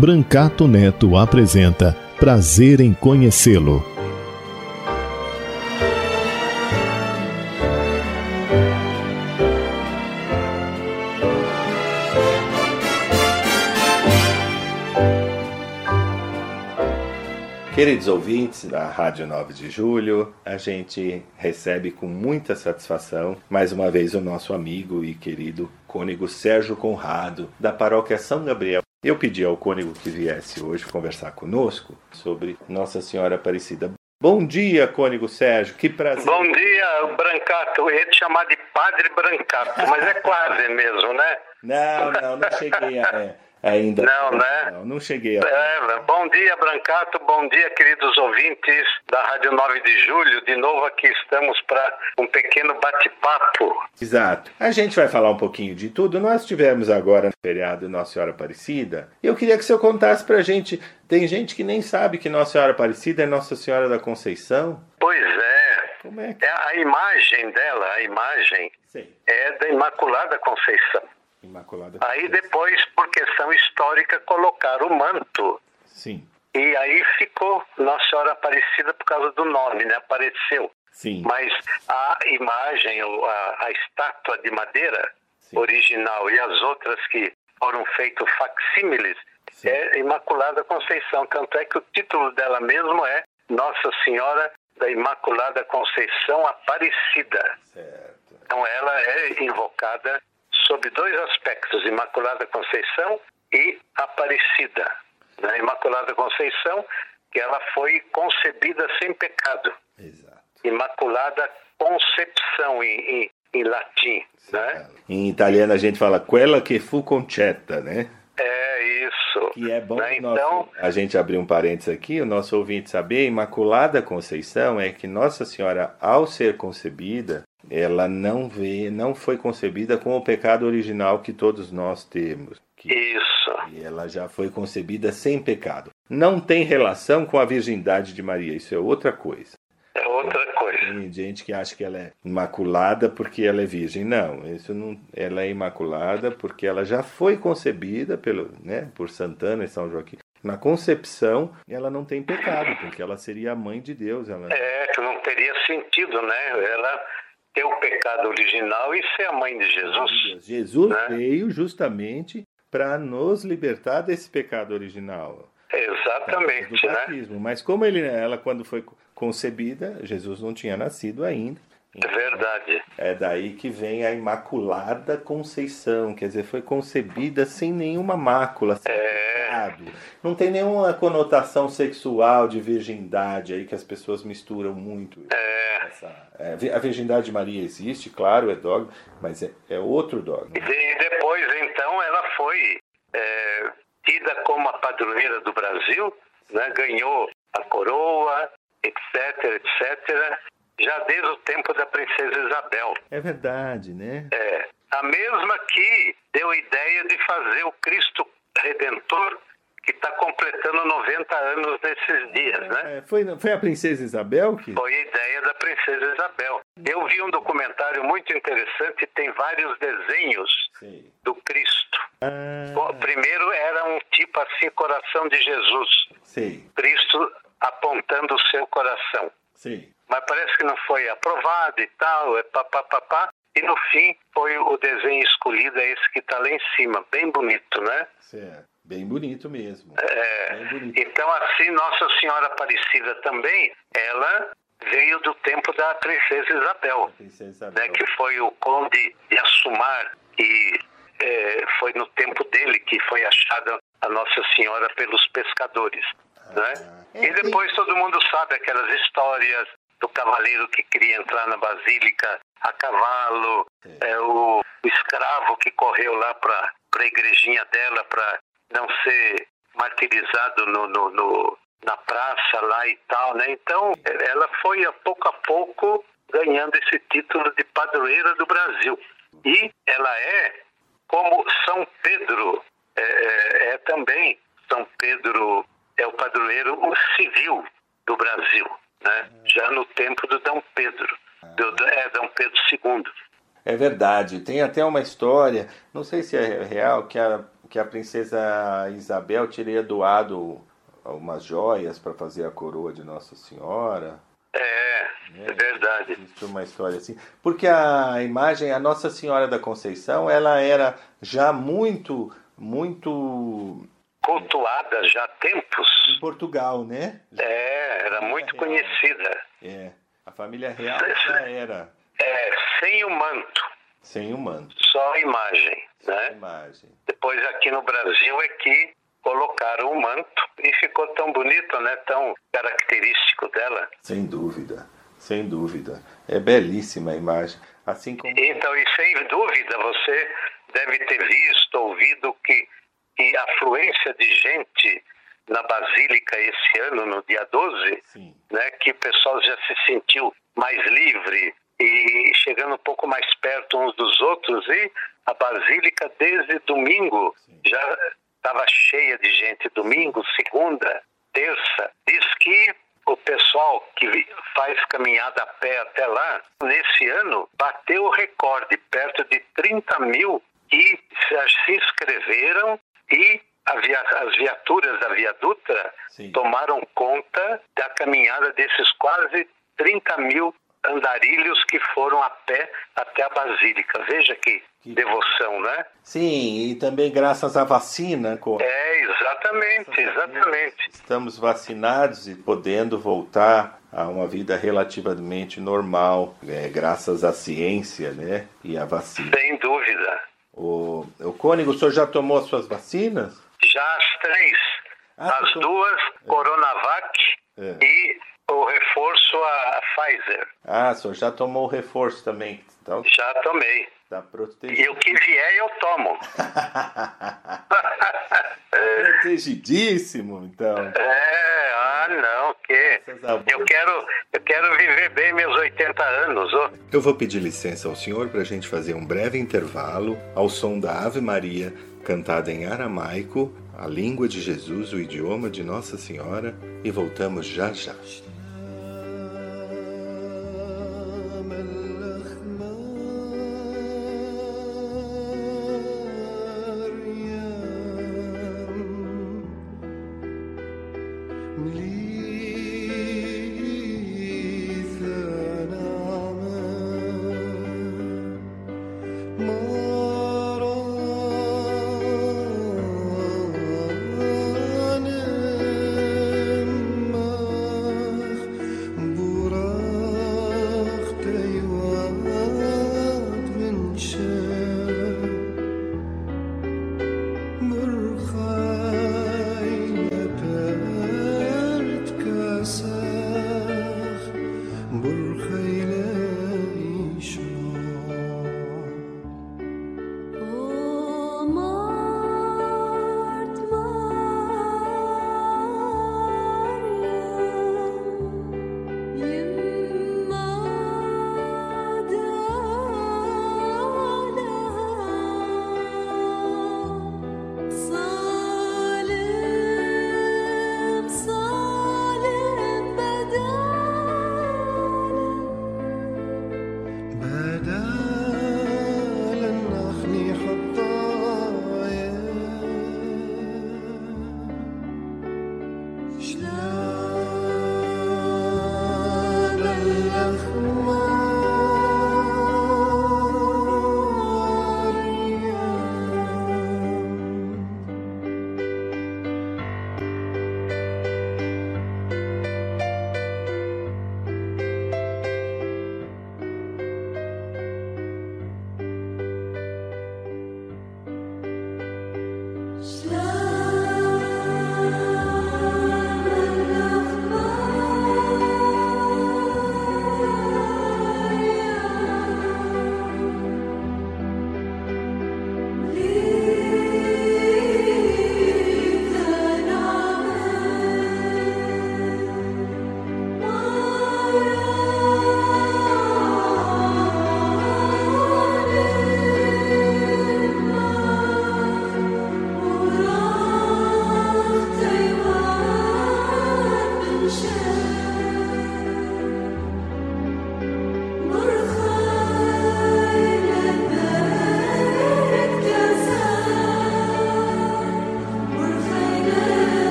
Brancato Neto apresenta Prazer em Conhecê-lo. Queridos ouvintes da Rádio 9 de Julho, a gente recebe com muita satisfação mais uma vez o nosso amigo e querido cônego Sérgio Conrado, da paróquia São Gabriel eu pedi ao cônego que viesse hoje conversar conosco sobre Nossa Senhora Aparecida. Bom dia, cônego Sérgio, que prazer. Bom dia, Brancato. Eu ia te chamar de Padre Brancato, mas é quase mesmo, né? Não, não, não cheguei a. Ainda. Não, né? Não, não cheguei a. É, bom dia, Brancato. Bom dia, queridos ouvintes da Rádio 9 de Julho. De novo aqui estamos para um pequeno bate-papo. Exato. A gente vai falar um pouquinho de tudo. Nós tivemos agora no feriado Nossa Senhora Aparecida. Eu queria que o senhor contasse pra gente. Tem gente que nem sabe que Nossa Senhora Aparecida é Nossa Senhora da Conceição. Pois é. Como é, que... é a imagem dela, a imagem Sim. é da Imaculada Conceição. Imaculada. Aí depois, por questão histórica, colocaram o manto. Sim. E aí ficou Nossa Senhora Aparecida por causa do nome, né? Apareceu. Sim. Mas a imagem, a, a estátua de madeira Sim. original e as outras que foram feitos facsímiles é Imaculada Conceição. Tanto é que o título dela mesmo é Nossa Senhora da Imaculada Conceição Aparecida. Certo. Então ela é invocada sob dois aspectos, Imaculada Conceição e Aparecida. Na Imaculada Conceição, que ela foi concebida sem pecado. Exato. Imaculada Concepção em, em, em latim. Né? Em italiano a gente fala quella che fu concetta, né? É isso. Que é bom né? então, a gente abrir um parênteses aqui, o nosso ouvinte saber, Imaculada Conceição é que Nossa Senhora, ao ser concebida, ela não vê, não foi concebida com o pecado original que todos nós temos. Que, Isso. E ela já foi concebida sem pecado. Não tem relação com a virgindade de Maria, isso é outra coisa. É outra coisa. Tem gente que acha que ela é imaculada porque ela é virgem. Não, isso não, ela é imaculada porque ela já foi concebida pelo, né, por Santana e São Joaquim. Na concepção, ela não tem pecado, porque ela seria a mãe de Deus. Ela... É, que não teria sentido, né? Ela ter o pecado original e ser a mãe de Jesus. Jesus né? veio justamente para nos libertar desse pecado original. Exatamente, né? Mas como ele, ela quando foi concebida, Jesus não tinha nascido ainda. É verdade. É daí que vem a Imaculada Conceição, quer dizer, foi concebida sem nenhuma mácula, sem é... pecado. Não tem nenhuma conotação sexual de virgindade aí que as pessoas misturam muito. É... Essa, é, a virgindade de Maria existe, claro, é dogma, mas é, é outro dogma. E depois, então, ela foi é, tida como a padroeira do Brasil, né? ganhou a coroa, etc, etc já desde o tempo da princesa Isabel. É verdade, né? É. A mesma que deu a ideia de fazer o Cristo Redentor, que está completando 90 anos nesses dias, né? É, foi, foi a princesa Isabel que. Foi a ideia da princesa Isabel. Eu vi um documentário muito interessante, tem vários desenhos Sim. do Cristo. Ah. Bom, primeiro era um tipo assim, coração de Jesus. Sim. Cristo apontando o seu coração. Sim mas parece que não foi aprovado e tal, é papapá. E no fim foi o desenho escolhido, é esse que está lá em cima, bem bonito, né? Certo. Bem bonito mesmo. É, bonito. Então, assim, Nossa Senhora Aparecida também, ela veio do tempo da Princesa Isabel, Princesa Isabel. Né, que foi o Conde de Assumar, que é, foi no tempo dele que foi achada a Nossa Senhora pelos pescadores. Ah, né? É, e depois todo mundo sabe aquelas histórias do cavaleiro que queria entrar na basílica a cavalo, é, o, o escravo que correu lá para a igrejinha dela para não ser martirizado no, no, no, na praça lá e tal, né? Então, ela foi a pouco a pouco ganhando esse título de padroeira do Brasil. E ela é, como São Pedro, é, é, é também, São Pedro é o padroeiro civil do Brasil, né? Já no tempo do Dom Pedro, do, é, Dom Pedro II. É verdade, tem até uma história, não sei se é real, que a, que a princesa Isabel teria doado umas joias para fazer a coroa de Nossa Senhora. É, é, é verdade. Existe uma história assim. Porque a imagem, a Nossa Senhora da Conceição, ela era já muito, muito cultuada já há tempos. Em Portugal, né? É, era muito real. conhecida. É, a família real já era. É, sem o manto. Sem o manto. Só a imagem, Só né? A imagem. Depois aqui no Brasil é que colocaram o manto e ficou tão bonito, né? Tão característico dela. Sem dúvida, sem dúvida. É belíssima a imagem. Assim como... Então, e sem dúvida, você deve ter visto, ouvido que, que a afluência de gente na Basílica esse ano, no dia 12, Sim. né, que o pessoal já se sentiu mais livre e chegando um pouco mais perto uns dos outros e a Basílica desde domingo Sim. já estava cheia de gente domingo, segunda, terça. Diz que o pessoal que faz caminhada a pé até lá, nesse ano, bateu o recorde, perto de 30 mil que se inscreveram e as viaturas da Via Dutra Sim. tomaram conta da caminhada desses quase 30 mil andarilhos que foram a pé até a Basílica. Veja que, que devoção, né? Sim, e também graças à vacina. É, exatamente, exatamente. Estamos vacinados e podendo voltar a uma vida relativamente normal, né? graças à ciência né? e à vacina. Sem dúvida. O, o Cônigo, o senhor já tomou as suas vacinas? Já as três. Ah, as duas, é. Coronavac é. e o reforço a Pfizer. Ah, o senhor já tomou o reforço também? Então, já tomei. Tá protegido. E o que vier eu tomo. Protegidíssimo, então. É, ah não, que eu quero, eu quero viver bem meus 80 anos. Oh. Eu vou pedir licença ao senhor para a gente fazer um breve intervalo ao som da Ave Maria, cantada em aramaico, a língua de Jesus, o idioma de Nossa Senhora, e voltamos já já.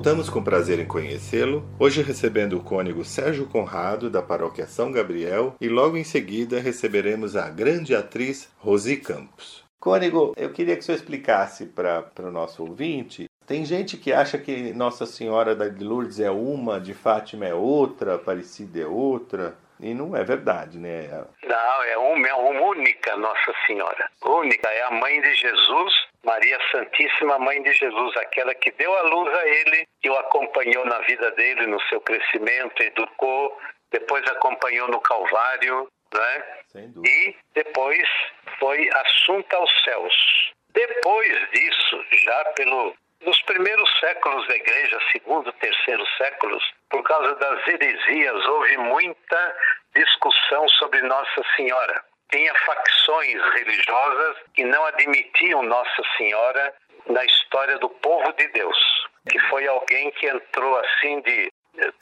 Voltamos com prazer em conhecê-lo, hoje recebendo o cônego Sérgio Conrado, da paróquia São Gabriel, e logo em seguida receberemos a grande atriz Rosi Campos. Cônego, eu queria que o senhor explicasse para o nosso ouvinte. Tem gente que acha que Nossa Senhora de Lourdes é uma, de Fátima é outra, Aparecida é outra. E não é verdade, né? Não, é uma, é uma única Nossa Senhora. Única, é a mãe de Jesus, Maria Santíssima, mãe de Jesus, aquela que deu a luz a ele, que o acompanhou na vida dele, no seu crescimento, educou, depois acompanhou no Calvário, né? E depois foi assunta aos céus. Depois disso, já pelo nos primeiros séculos da igreja, segundo, terceiro séculos, por causa das heresias, houve muita discussão sobre Nossa Senhora. Tinha facções religiosas que não admitiam Nossa Senhora na história do povo de Deus, que foi alguém que entrou assim de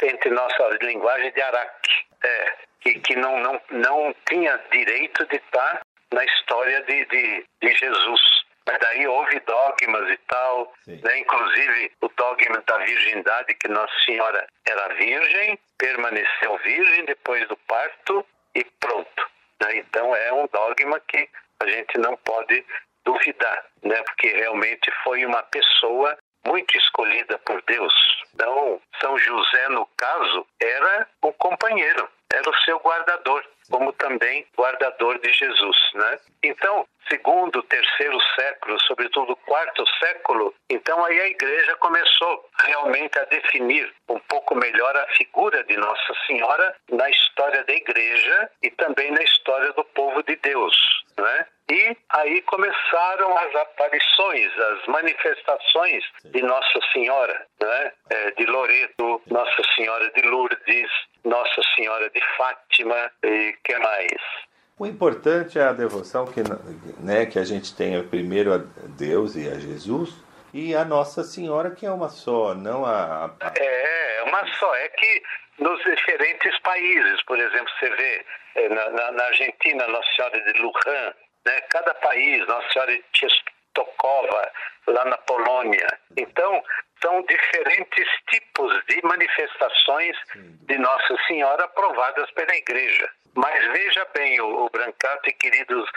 entre nossa linguagem de araque, é, que, que não, não, não tinha direito de estar na história de, de, de Jesus. Mas daí houve dogmas e tal, né? inclusive o dogma da virgindade, que Nossa Senhora era virgem, permaneceu virgem depois do parto e pronto. Né? Então é um dogma que a gente não pode duvidar, né? porque realmente foi uma pessoa muito escolhida por Deus. Então, São José, no caso, era um companheiro, era o seu guardador como também guardador de Jesus, né? Então, segundo, terceiro século, sobretudo quarto século, então aí a igreja começou realmente a definir um pouco melhor a figura de Nossa Senhora na história da igreja e também na história do povo de Deus, né? E aí começaram as aparições, as manifestações de Nossa Senhora, né? É, de Loreto, Nossa Senhora de Lourdes, Nossa Senhora de Fátima e que mais? O importante é a devoção que, né, que a gente tenha primeiro a Deus e a Jesus e a Nossa Senhora que é uma só, não a, a... É, é uma só. É que nos diferentes países, por exemplo, você vê é, na, na, na Argentina Nossa Senhora de Lujan, né, cada país, Nossa Senhora de Częstochowa, lá na Polônia. Então, são diferentes tipos de manifestações de Nossa Senhora aprovadas pela Igreja. Mas veja bem, o, o Brancato e queridos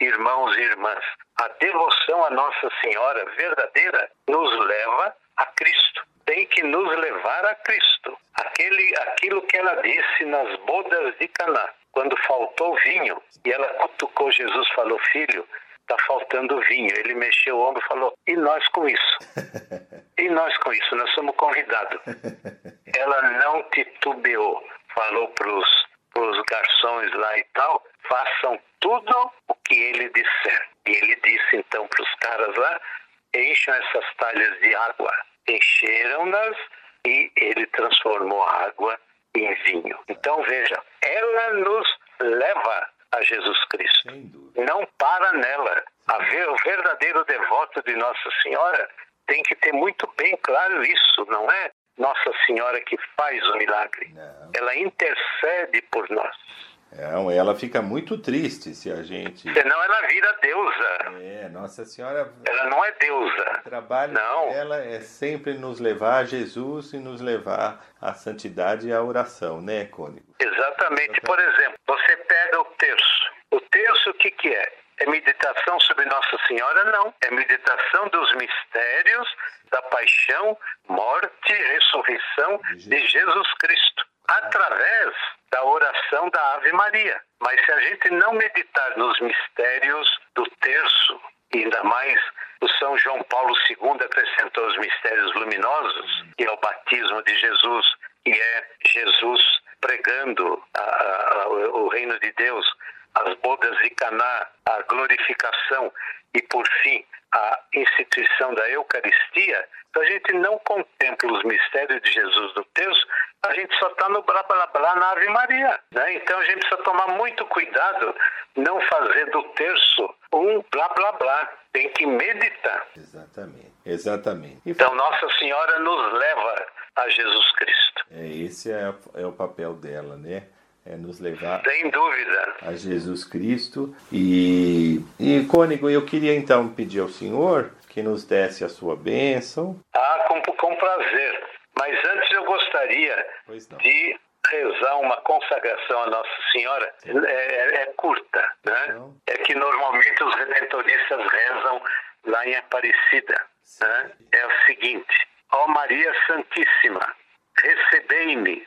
irmãos e irmãs, a devoção à Nossa Senhora verdadeira nos leva a Cristo. Tem que nos levar a Cristo. Aquele, aquilo que ela disse nas bodas de Caná, quando faltou vinho, e ela cutucou Jesus, falou: Filho, está faltando vinho. Ele mexeu o ombro e falou: E nós com isso? E nós com isso? Nós somos convidados. Ela não titubeou, falou para os garçons lá e tal, façam tudo o que ele disser. E ele disse então para os caras lá, encham essas talhas de água. Encheram-nas e ele transformou a água em vinho. Então veja, ela nos leva a Jesus Cristo. Não para nela. Ver, o verdadeiro devoto de Nossa Senhora tem que ter muito bem claro isso, não é nossa Senhora que faz o milagre. Não. Ela intercede por nós. Ela fica muito triste se a gente. Senão ela vira deusa. É, Nossa Senhora. Ela não é deusa. O trabalho não. dela é sempre nos levar a Jesus e nos levar à santidade e à oração, né, Cônigo? Exatamente. Por exemplo, você pega o terço. O terço, o que, que é? É meditação sobre Nossa Senhora? Não. É meditação dos mistérios da paixão, morte e ressurreição de Jesus Cristo, através da oração da Ave Maria. Mas se a gente não meditar nos mistérios do terço, e ainda mais o São João Paulo II acrescentou os mistérios luminosos, que é o batismo de Jesus, que é Jesus pregando a, a, o reino de Deus as bodas de Caná, a glorificação e, por fim, a instituição da Eucaristia, se a gente não contempla os mistérios de Jesus do terço, a gente só está no blá blá blá na Ave Maria. Né? Então a gente precisa tomar muito cuidado, não fazer do terço um blá blá blá. Tem que meditar. Exatamente, exatamente. Então Nossa Senhora nos leva a Jesus Cristo. É, esse é, é o papel dela, né? É nos levar Sem dúvida. a Jesus Cristo. E, e Cônigo, eu queria então pedir ao Senhor que nos desse a sua bênção. Ah, com com, prazer. Mas antes eu gostaria de rezar uma consagração à Nossa Senhora. É, é, é, curta, né? É que normalmente os redentoristas rezam lá em Aparecida. Né? É o seguinte: Ó Maria Santíssima, recebei-me,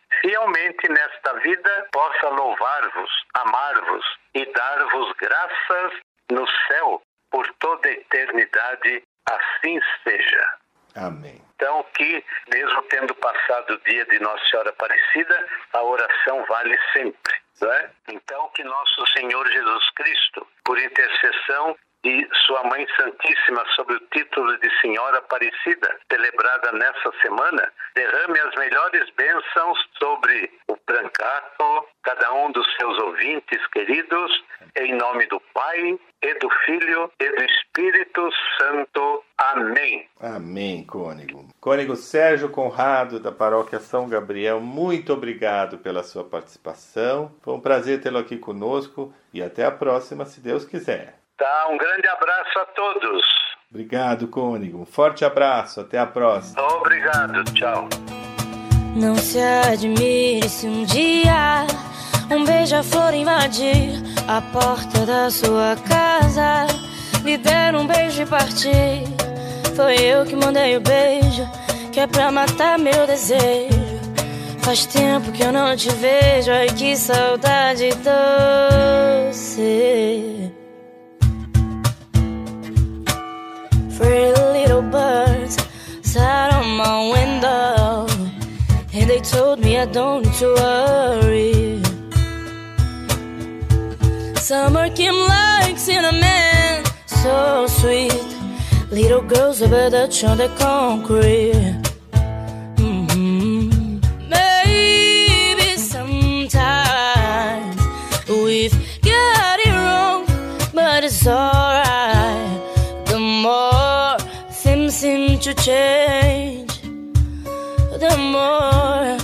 fielmente nesta vida, possa louvar-vos, amar-vos e dar-vos graças no céu por toda a eternidade. Assim seja. Amém. Então, que, mesmo tendo passado o dia de Nossa Senhora Aparecida, a oração vale sempre. Não é? Então, que nosso Senhor Jesus Cristo, por intercessão de Sua Mãe Santíssima sobre o título de Senhora Aparecida, celebrada nessa semana, derrame as melhores bênçãos sobre o Brancato, cada um dos seus ouvintes queridos, em nome do Pai, e do Filho, e do Espírito Santo. Amém. Amém, Cônego. Cônego Sérgio Conrado, da Paróquia São Gabriel, muito obrigado pela sua participação. Foi um prazer tê-lo aqui conosco e até a próxima, se Deus quiser. Tá, um grande abraço a todos. Obrigado, Cônego. Um forte abraço. Até a próxima. Obrigado. Tchau. Não se admire se um dia um beija-flor invadir a porta da sua casa, lhe der um beijo e partir. Foi eu que mandei o beijo, que é pra matar meu desejo. Faz tempo que eu não te vejo, ai que saudade doce. Pretty little birds sat on my window, and they told me I don't need to worry. Summer came like cinnamon, so sweet. Little girls over the on the concrete. Change, the more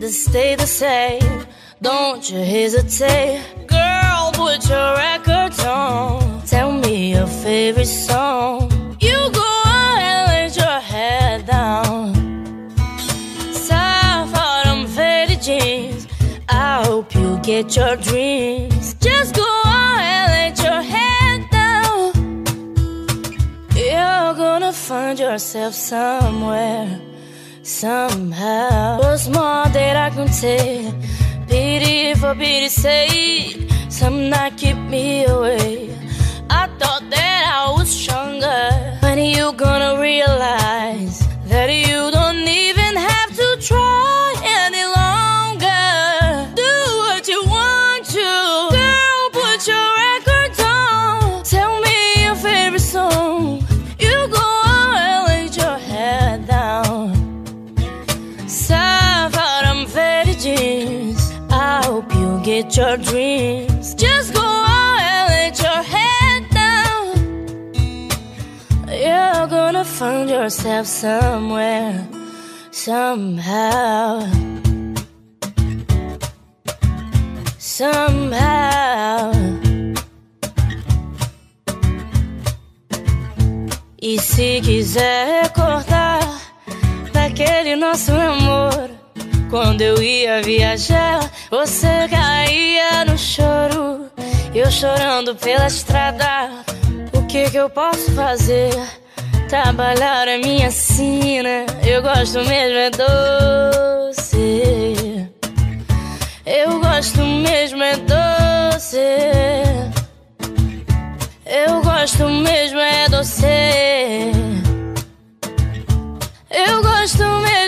they stay the same. Don't you hesitate, girl. Put your records on. Tell me your favorite song. You go and let your head down. Soft autumn faded jeans. I hope you get your dreams. Yourself somewhere, somehow. What's more that I can take? Pity for pity's sake, some night keep me away. I thought that I was stronger. When are you gonna realize that you don't your dreams. Just go on and let your head down. You're gonna find yourself somewhere, somehow. Somehow. E se quiser recordar daquele nosso namoro, quando eu ia viajar, você caía no choro, eu chorando pela estrada. O que que eu posso fazer? Trabalhar é minha sina, eu gosto mesmo é doce. Eu gosto mesmo é doce. Eu gosto mesmo é doce. Eu gosto mesmo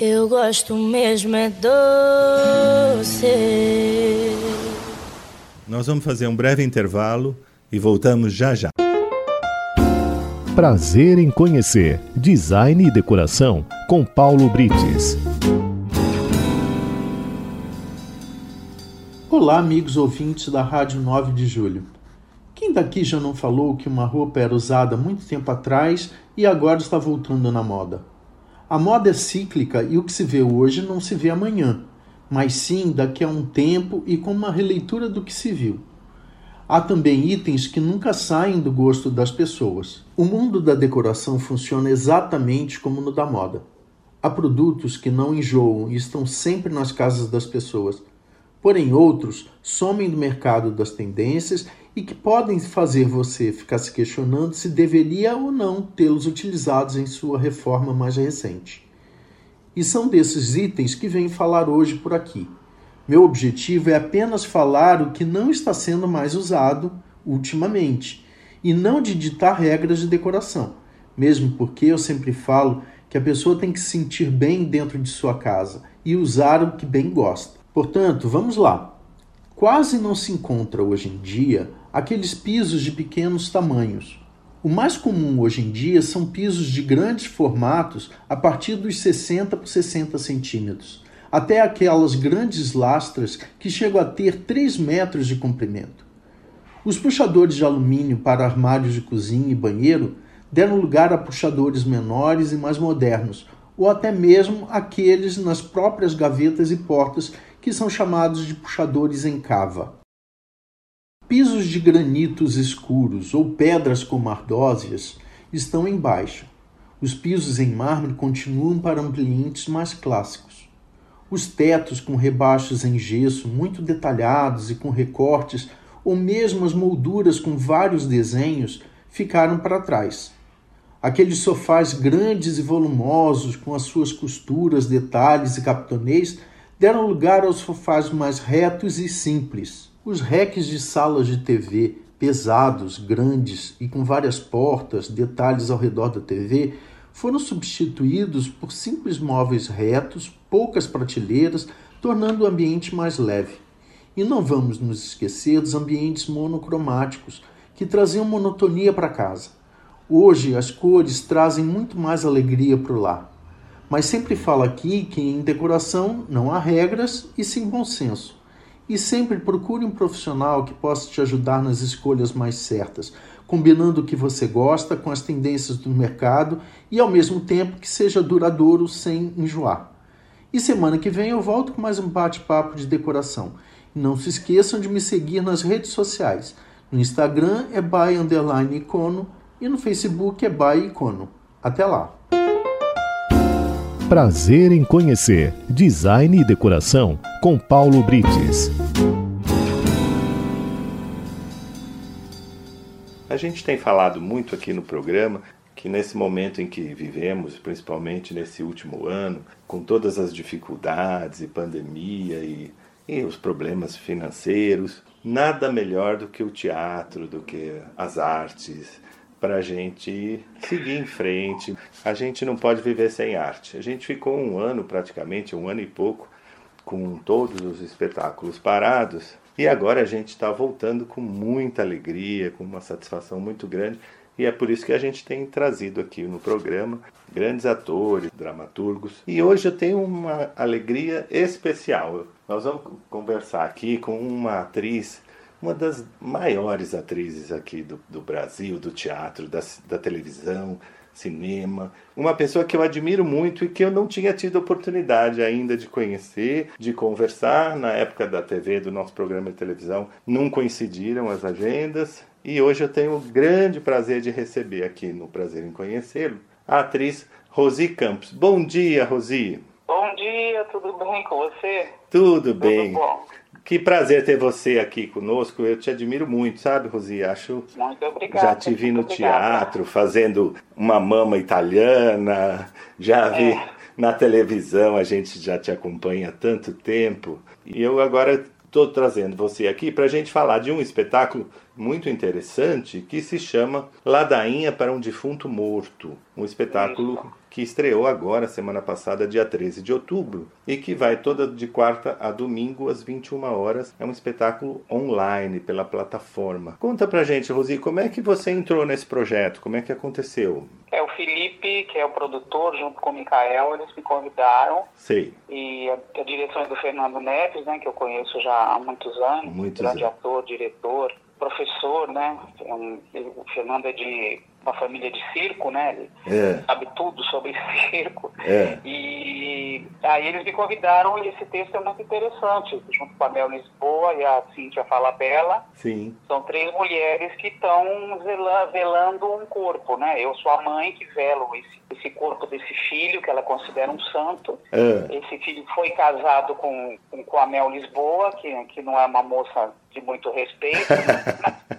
Eu gosto mesmo é doce. Nós vamos fazer um breve intervalo e voltamos já já. Prazer em conhecer Design e Decoração com Paulo Brites. Olá, amigos ouvintes da Rádio 9 de Julho. Quem daqui já não falou que uma roupa era usada muito tempo atrás e agora está voltando na moda? A moda é cíclica e o que se vê hoje não se vê amanhã, mas sim daqui a um tempo e com uma releitura do que se viu. Há também itens que nunca saem do gosto das pessoas. O mundo da decoração funciona exatamente como no da moda. Há produtos que não enjoam e estão sempre nas casas das pessoas. Porém, outros somem do mercado das tendências e que podem fazer você ficar se questionando se deveria ou não tê-los utilizados em sua reforma mais recente. E são desses itens que venho falar hoje por aqui. Meu objetivo é apenas falar o que não está sendo mais usado ultimamente e não de ditar regras de decoração, mesmo porque eu sempre falo que a pessoa tem que se sentir bem dentro de sua casa e usar o que bem gosta. Portanto, vamos lá. Quase não se encontra hoje em dia aqueles pisos de pequenos tamanhos. O mais comum hoje em dia são pisos de grandes formatos a partir dos 60 por 60 centímetros até aquelas grandes lastras que chegam a ter 3 metros de comprimento. Os puxadores de alumínio para armários de cozinha e banheiro deram lugar a puxadores menores e mais modernos, ou até mesmo aqueles nas próprias gavetas e portas que são chamados de puxadores em cava. Pisos de granitos escuros ou pedras como ardósias estão em baixa. Os pisos em mármore continuam para ambientes mais clássicos. Os tetos com rebaixos em gesso muito detalhados e com recortes, ou mesmo as molduras com vários desenhos, ficaram para trás. Aqueles sofás grandes e volumosos, com as suas costuras, detalhes e capitonês, deram lugar aos sofás mais retos e simples. Os reques de salas de TV, pesados, grandes e com várias portas, detalhes ao redor da TV, foram substituídos por simples móveis retos, poucas prateleiras, tornando o ambiente mais leve. E não vamos nos esquecer dos ambientes monocromáticos, que traziam monotonia para casa. Hoje as cores trazem muito mais alegria para o lar. Mas sempre falo aqui que em decoração não há regras e sim bom senso. E sempre procure um profissional que possa te ajudar nas escolhas mais certas, combinando o que você gosta com as tendências do mercado e ao mesmo tempo que seja duradouro sem enjoar. E semana que vem eu volto com mais um bate-papo de decoração. E não se esqueçam de me seguir nas redes sociais. No Instagram é by underline icono e no Facebook é by icono. Até lá! Prazer em conhecer Design e Decoração com Paulo Brites. A gente tem falado muito aqui no programa que nesse momento em que vivemos, principalmente nesse último ano, com todas as dificuldades e pandemia e, e os problemas financeiros, nada melhor do que o teatro, do que as artes, para a gente seguir em frente. A gente não pode viver sem arte. A gente ficou um ano, praticamente, um ano e pouco, com todos os espetáculos parados. E agora a gente está voltando com muita alegria, com uma satisfação muito grande. E é por isso que a gente tem trazido aqui no programa grandes atores, dramaturgos. E hoje eu tenho uma alegria especial. Nós vamos conversar aqui com uma atriz uma das maiores atrizes aqui do, do Brasil, do teatro, da, da televisão, cinema. Uma pessoa que eu admiro muito e que eu não tinha tido oportunidade ainda de conhecer, de conversar. Na época da TV, do nosso programa de televisão, não coincidiram as agendas. E hoje eu tenho o grande prazer de receber aqui no Prazer em Conhecê-lo a atriz Rosi Campos. Bom dia, Rosi. Bom dia, tudo bem com você? Tudo bem. Tudo bom. Que prazer ter você aqui conosco. Eu te admiro muito, sabe, Rosi? Acho. Muito obrigada. Já te vi no teatro fazendo uma mama italiana. Já vi é. na televisão, a gente já te acompanha há tanto tempo. E eu agora estou trazendo você aqui para a gente falar de um espetáculo muito interessante que se chama Ladainha para um Defunto Morto. Um espetáculo que estreou agora, semana passada, dia 13 de outubro, e que vai toda de quarta a domingo às 21 horas. É um espetáculo online pela plataforma. Conta pra gente, Rosi, como é que você entrou nesse projeto? Como é que aconteceu? É o Felipe, que é o produtor, junto com o Mikael, eles me convidaram. Sei. E a, a direção é do Fernando Neves, né, que eu conheço já há muitos anos. Muitos grande anos. ator, diretor, professor, né? É um- o Fernando é de uma família de circo, né? Ele É. sabe tudo sobre circo. É. E aí eles me convidaram e esse texto é muito interessante, junto com a Mel Lisboa e a Cíntia Falabella. Sim. São três mulheres que estão velando um corpo, né? Eu sou a mãe que velo esse, esse corpo desse filho, que ela considera um santo. É. Esse filho foi casado com, com, com a Mel Lisboa, que, que não é uma moça de muito respeito,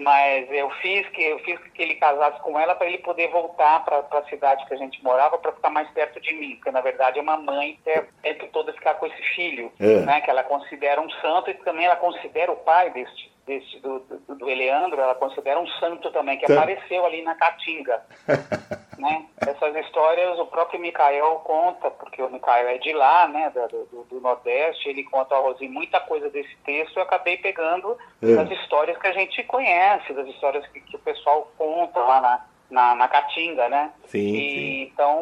mas eu fiz que eu fiz que ele casasse com ela para ele poder voltar para a cidade que a gente morava para ficar mais perto de mim, porque na verdade é uma mãe que é entre toda ficar com esse filho, É. né? Que ela considera um santo e também ela considera o pai deste deste do, do, do Eleandro, ela considera um santo também que Tá. apareceu ali na Caatinga né? Essas histórias o próprio Mikael conta, porque o Mikael é de lá, né, do, do- do Nordeste, ele conta a Rosi muita coisa desse texto, eu acabei pegando É. das histórias que a gente conhece, das histórias que, que o pessoal conta lá na, na, na Caatinga, né? Sim, E, sim. Então,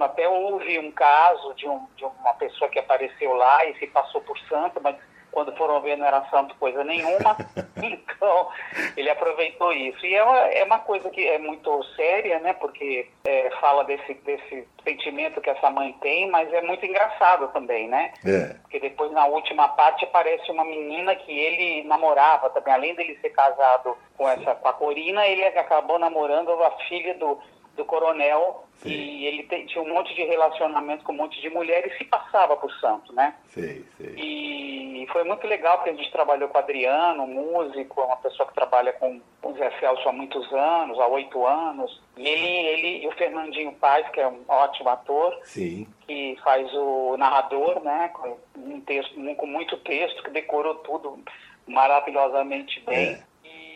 até houve um caso de, um, de uma pessoa que apareceu lá e se passou por santo, mas quando foram ver não era santo coisa nenhuma. então, ele aproveitou isso. E é uma, é uma coisa que é muito séria, né? Porque é, fala desse, desse sentimento que essa mãe tem, mas é muito engraçado também, né? É. Porque depois, na última parte, aparece uma menina que ele namorava também. Além dele ser casado com essa com a Corina, ele acabou namorando a filha do, do coronel. Sim. E ele te- tinha um monte de relacionamento com um monte de mulheres e se passava por santo, né? Sei, sei. E foi muito legal porque a gente trabalhou com o Adriano, um músico, uma pessoa que trabalha com o Zé Celso há muitos anos, há oito anos. E ele, ele e o Fernandinho Paz, que é um ótimo ator, Sim. que faz o narrador, né, com, um texto, com muito texto, que decorou tudo maravilhosamente bem. É.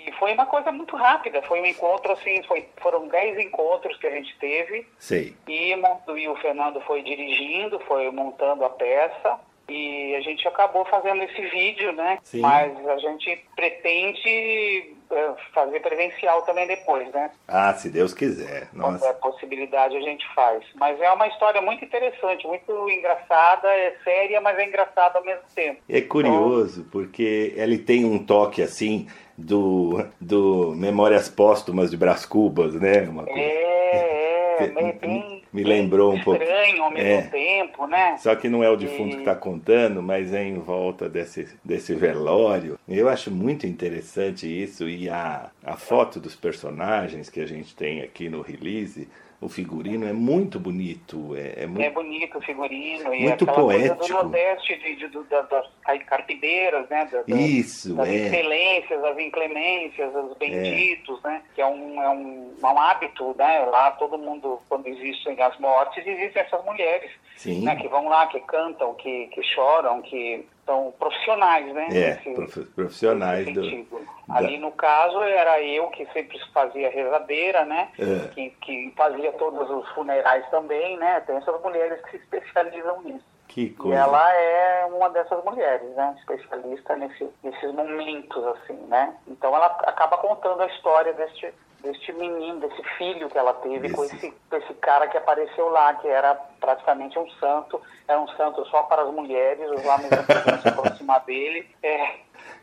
E foi uma coisa muito rápida, foi um encontro assim, foi, foram dez encontros que a gente teve, Sei. e, e o Fernando foi dirigindo, foi montando a peça, e a gente acabou fazendo esse vídeo, né? Sim. Mas a gente pretende eh, fazer presencial também depois, né? Ah, se Deus quiser. Quando Nossa. é possibilidade a gente faz. Mas é uma história muito interessante, muito engraçada, é séria, mas é engraçada ao mesmo tempo. É curioso, porque ele tem um toque assim do, do Memórias Póstumas de Brás Cubas, né? Uma coisa- É, é, Me- é bem, me lembrou um pouco. estranho ao mesmo É. tempo, né? Só que não é o defunto E- que está contando, mas é em volta desse, desse velório. Eu acho muito interessante isso e a, a foto dos personagens que a gente tem aqui no release, o figurino é muito bonito. É, é muito... É bonito o figurino e Muito aquela coisa do poético. Nordeste, de, de- da- das carpideiras, né? Da- da- Isso, das é. excelências, das inclemências, dos benditos, né? Que é um, é, um, é um hábito, né? Lá todo mundo, quando existem as mortes, existem essas mulheres, Sim. né? Que vão lá, que cantam, que, que choram, que são profissionais, né? É, nesse- prof- profissionais nesse do. Ali no caso era eu que sempre fazia rezadeira, né? É. Que, que fazia todos os funerais também, né? Tem essas mulheres que se especializam nisso. Que E coisa. ela é uma dessas mulheres, né? Especialista nesse, nesses momentos, assim, né? Então ela acaba contando a história deste, deste menino, desse filho que ela teve com Esse- esse, cara que apareceu lá, que era praticamente um santo, era um santo só para as mulheres, os homens não se aproximar dele. É,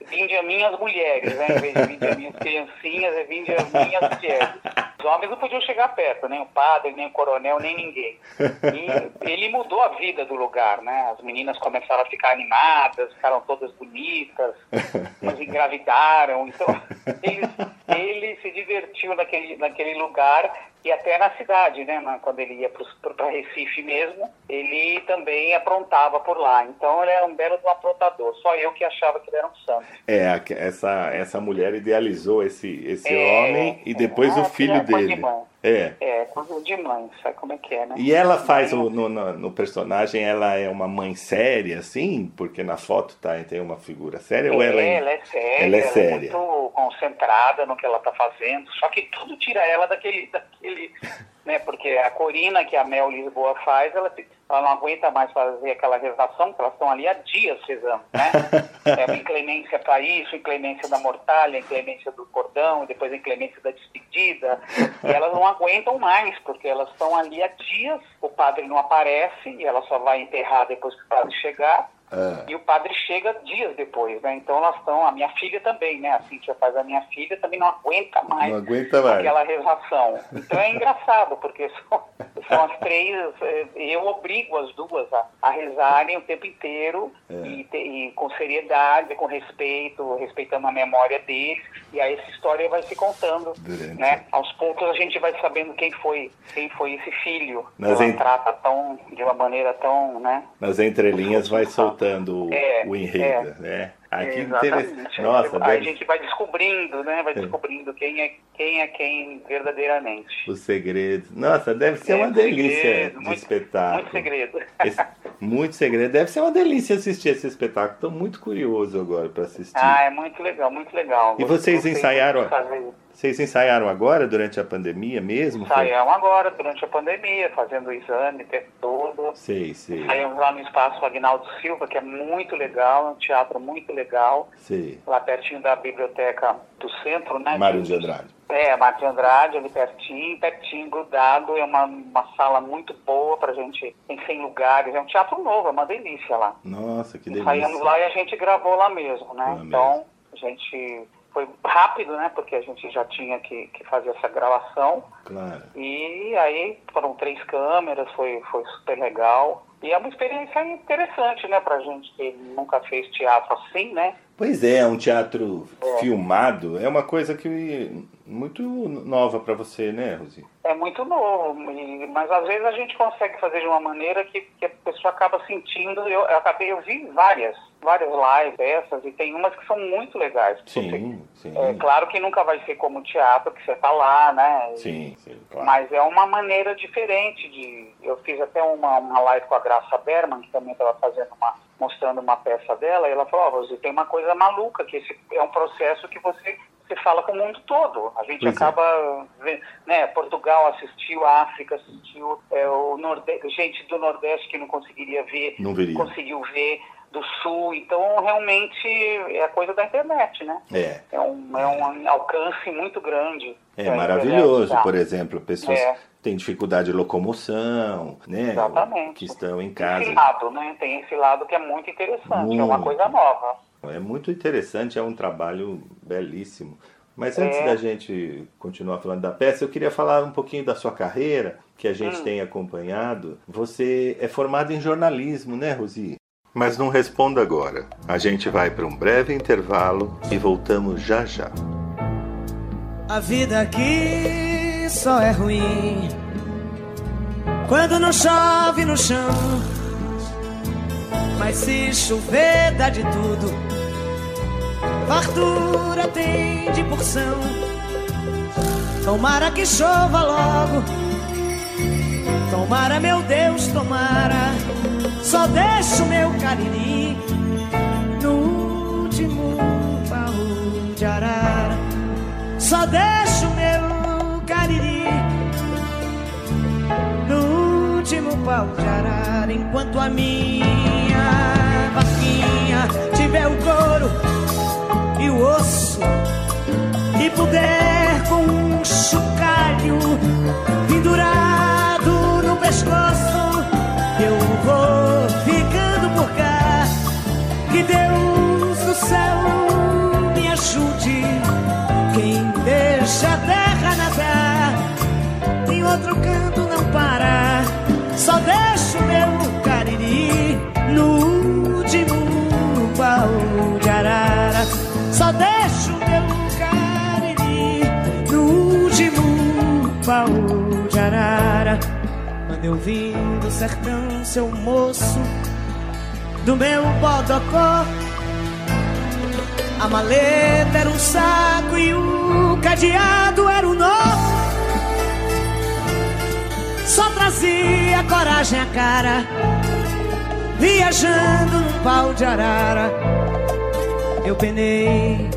vinde a minhas mulheres, né? Em vez de vinde a minhas criancinhas, é vinde a minhas mulheres. Os homens não podiam chegar perto, nem o padre, nem o coronel, nem ninguém. E ele mudou a vida do lugar, né? As meninas começaram a ficar animadas, ficaram todas bonitas, umas engravidaram. Então, ele, ele se divertiu naquele, naquele lugar e até na cidade, né? Quando ele ia para Recife mesmo, ele também aprontava por lá. Então, ele era um belo um aprontador. Só eu que achava que ele era um santo. É, essa, essa mulher idealizou esse, esse É, homem e depois ah, o filho dele. de mãe. É. É, coisa de mãe, sabe como é que é, né? E ela faz Mãe- o, no, no, no personagem, ela é uma mãe séria, assim? Porque na foto tá, tem uma figura séria ou ela é, é... ela é séria, ela é ela séria. é muito concentrada no que ela está fazendo, só que tudo tira ela daquele, daquele, né, porque a Corina que a Mel Lisboa faz, ela, ela não aguenta mais fazer aquela rezação, porque elas estão ali há dias rezando, né? É uma inclemência para isso, inclemência da mortalha, inclemência do cordão, depois a inclemência da despedida, e elas não aguentam mais, porque elas estão ali há dias, o padre não aparece, e ela só vai enterrar depois que o padre chegar, Ah, e o padre chega dias depois, né? Então elas estão, a minha filha também, né? A Cíntia faz a minha filha, também não aguenta mais não aguenta mais. aquela rezação. Então é engraçado, porque são, são as três, eh, eu obrigo as duas a, a rezarem o tempo inteiro É. e, te- e com seriedade, com respeito, respeitando a memória deles, e aí essa história vai se contando, Durante. né? Aos poucos a gente vai sabendo quem foi, quem foi esse filho. Nas que ela en- trata tão, de uma maneira tão, né? Nas entrelinhas vai soltando o, É, o enredo, né? Ah, que Exatamente. interessante. Nossa, Aí a deve- gente vai descobrindo, né? Vai descobrindo quem é quem, é quem verdadeiramente. os segredos. Nossa, deve ser É, uma delícia segredo, de muito- espetáculo. Muito segredo. Esse- muito segredo. Deve ser uma delícia assistir esse espetáculo. Estou muito curioso agora para assistir. Ah, é muito legal, muito legal. E vocês ensaiaram-. Vocês ensaiaram agora, durante a pandemia mesmo? Foi? Ensaiamos agora, durante a pandemia, fazendo o exame o todo. Sei, sei, Saímos lá no Espaço Agnaldo Silva, que é muito legal, é um teatro muito legal, sei. lá pertinho da biblioteca do centro, né? Mário de Andrade. É, Mário de Andrade, ali pertinho, pertinho, grudado. É uma, uma sala muito boa pra gente, tem 100 lugares. É um teatro novo, é uma delícia lá. Nossa, que Saímos delícia. lá e a gente gravou lá mesmo, né? Lá então, mesmo. a gente foi rápido, né? Porque a gente já tinha que, que fazer essa gravação. Claro. E aí foram três câmeras, foi, foi super legal. E é uma experiência interessante, né? Pra gente que nunca fez teatro assim, né? Pois é, um teatro filmado é uma coisa que muito nova para você, né, Rosi? É muito novo, mas às vezes a gente consegue fazer de uma maneira que, que a pessoa acaba sentindo. Eu, eu acabei, eu vi várias, várias lives essas, e tem umas que são muito legais. Você- Sim, sim. É claro que nunca vai ser como o teatro, que você tá lá, né? Sim, sim, claro. Mas é uma maneira diferente de. Eu fiz até uma, uma live com a Graça Berman, que também estava fazendo uma. mostrando uma peça dela, e ela falou, ó, você tem uma coisa maluca, que esse é um processo que você, você fala com o mundo todo. A gente Pois é. acaba. ve- Né, Portugal assistiu, a África assistiu, é, o Nordeste, gente do Nordeste que não conseguiria ver, Não veria. conseguiu ver, do Sul. Então, realmente, é a coisa da internet, né? É. É um, é um alcance muito grande. É a maravilhoso, dá. por exemplo, pessoas É. que têm dificuldade de locomoção, né? Exatamente. Que estão em Esse casa. lado, né? Tem esse lado que é muito interessante, é uma Muito. coisa nova. É muito interessante, é um trabalho belíssimo. Mas antes É. da gente continuar falando da peça, eu queria falar um pouquinho da sua carreira, que a Hum. gente tem acompanhado. Você é formada em jornalismo, né, Rosi? Mas não responda agora. A gente vai para um breve intervalo e voltamos já já. A vida aqui só é ruim quando não chove no chão. Mas se chover, dá de tudo. Fartura tem de porção. Tomara que chova logo. Tomara, meu Deus, tomara. Só deixo meu cariri no último baú de arara. Só deixo meu último pau de arara Enquanto a minha barquinha tiver o couro e o osso E puder com um chocalho pendurado no pescoço Eu vou ficando por cá Que Deus do céu me ajude quem deixa a terra nadar, em outro canto não para. Só deixo meu cariri no último baú de arara. Só deixo meu cariri no último baú de arara. Quando eu vim do sertão, seu moço, do meu bodocó. A maleta era um saco e o cadeado era um nó. Trazia coragem à cara, viajando num pau de arara. Eu penei,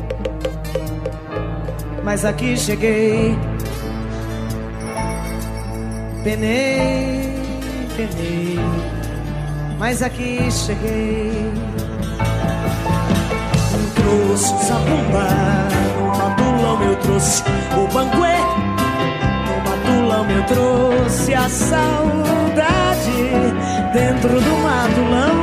mas aqui cheguei. Penei, penei, mas aqui cheguei. Trouxe o sabumba, no matulão eu trouxe saudade dentro do matulão. Shot,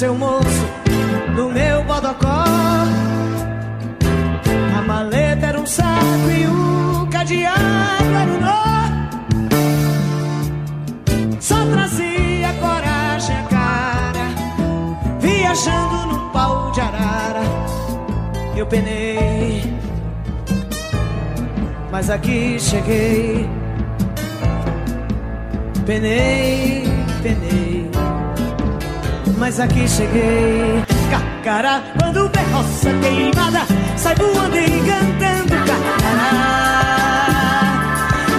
seu moço, do meu bodocó. A maleta era um saco e o cadeado era um nó. Só trazia coragem a cara, viajando num pau de arara. Eu penei, mas aqui cheguei. Penei, penei, mas aqui cheguei. Carcará, quando vê roça queimada, sai voando e cantando carcará.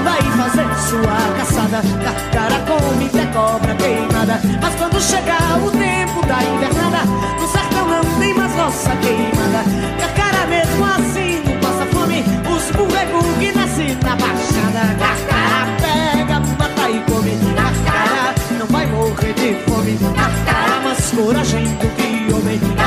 Vai fazer sua caçada, carcará come até cobra queimada. Mas quando chegar o tempo da invernada, no sertão não tem mais roça queimada. Carcará mesmo assim não passa fome, os burrecos que nascem na baixada. Carcará pega, mata e come. Carcará não vai morrer de fome. mais coragem do que homem